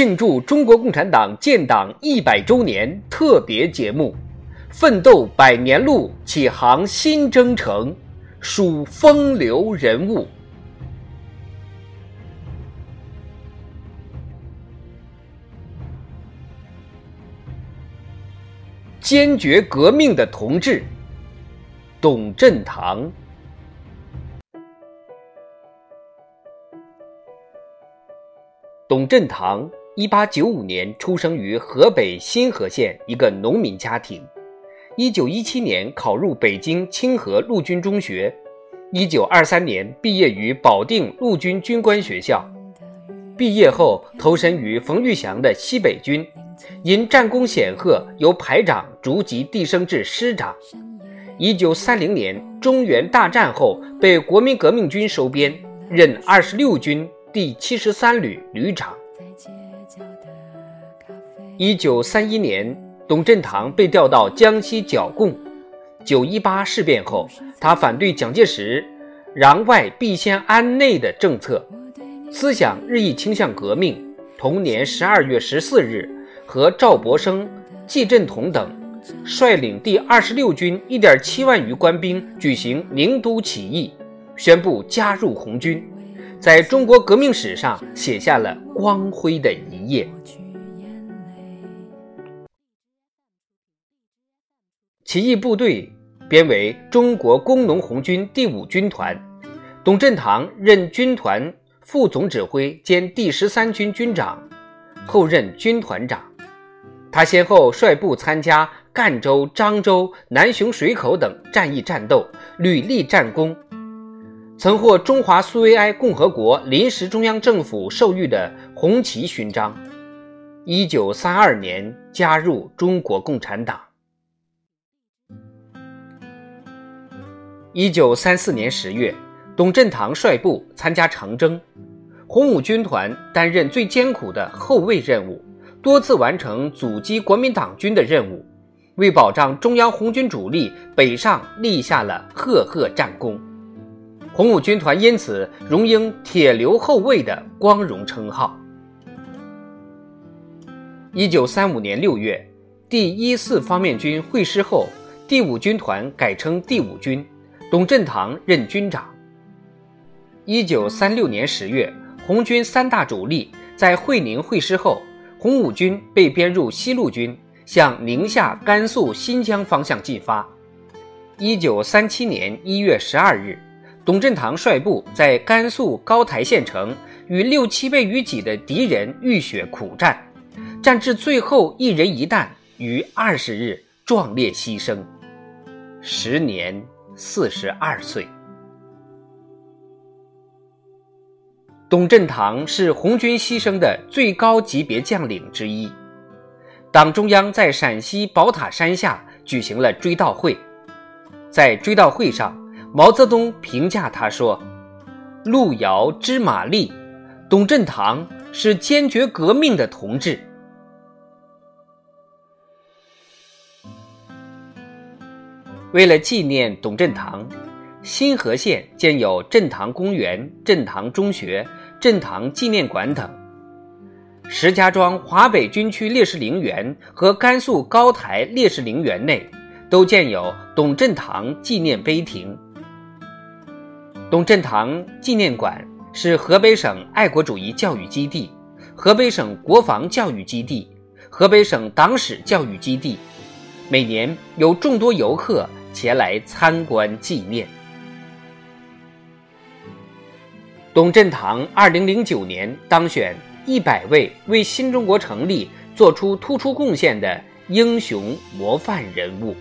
庆祝中国共产党建党一百周年特别节目，奋斗百年路，启航新征程，数风流人物。坚决革命的同志，董振堂。董振堂，一八九五年出生于河北新河县一个农民家庭。一九一七年考入北京清河陆军中学，一九二三年毕业于保定陆军军官学校。毕业后投身于冯玉祥的西北军。因战功显赫，由排长逐级递升至师长。一九三零年中原大战后，被国民革命军收编，任二十六军第七十三旅旅长。一九三一年，董振堂被调到江西剿共。九一八事变后，他反对蒋介石“攘外必先安内”的政策，思想日益倾向革命。同年十二月十四日。和赵博生、季振同等率领第二十六军一点七万余官兵举行宁都起义，宣布加入红军，在中国革命史上写下了光辉的一页。起义部队编为中国工农红军第五军团，董振堂任军团副总指挥兼第十三军军长，后任军团长。他先后率部参加赣州、漳州、南雄水口等战役战斗，屡立战功，曾获中华苏维埃共和国临时中央政府授予的红旗勋章。一九三二年加入中国共产党。一九三四年十月，董振堂率部参加长征，红五军团担任最艰苦的后卫任务。多次完成阻击国民党军的任务，为保障中央红军主力北上立下了赫赫战功。红五军团因此荣膺“铁流后卫”的光荣称号。一九三五年六月，第一四方面军会师后，第五军团改称第五军，董振堂任军长。一九三六年十月，红军三大主力在会宁会师后。红五军被编入西路军，向宁夏、甘肃、新疆方向进发。一九三七年一月十二日，董振堂率部在甘肃高台县城与六七倍于己的敌人浴血苦战，战至最后一人一弹，于二十日壮烈牺牲，十年四十二岁。董振堂是红军牺牲的最高级别将领之一。党中央在陕西宝塔山下举行了追悼会，在追悼会上，毛泽东评价他说：“路遥知马力，董振堂是坚决革命的同志。”为了纪念董振堂，新河县建有振堂公园、振堂中学。振堂纪念馆等，石家庄华北军区烈士陵园和甘肃高台烈士陵园内都建有董振堂纪念碑亭。董振堂纪念馆是河北省爱国主义教育基地、河北省国防教育基地、河北省党史教育基地，每年有众多游客前来参观纪念。董振堂二零零九年当选一百位为新中国成立做出突出贡献的英雄模范人物。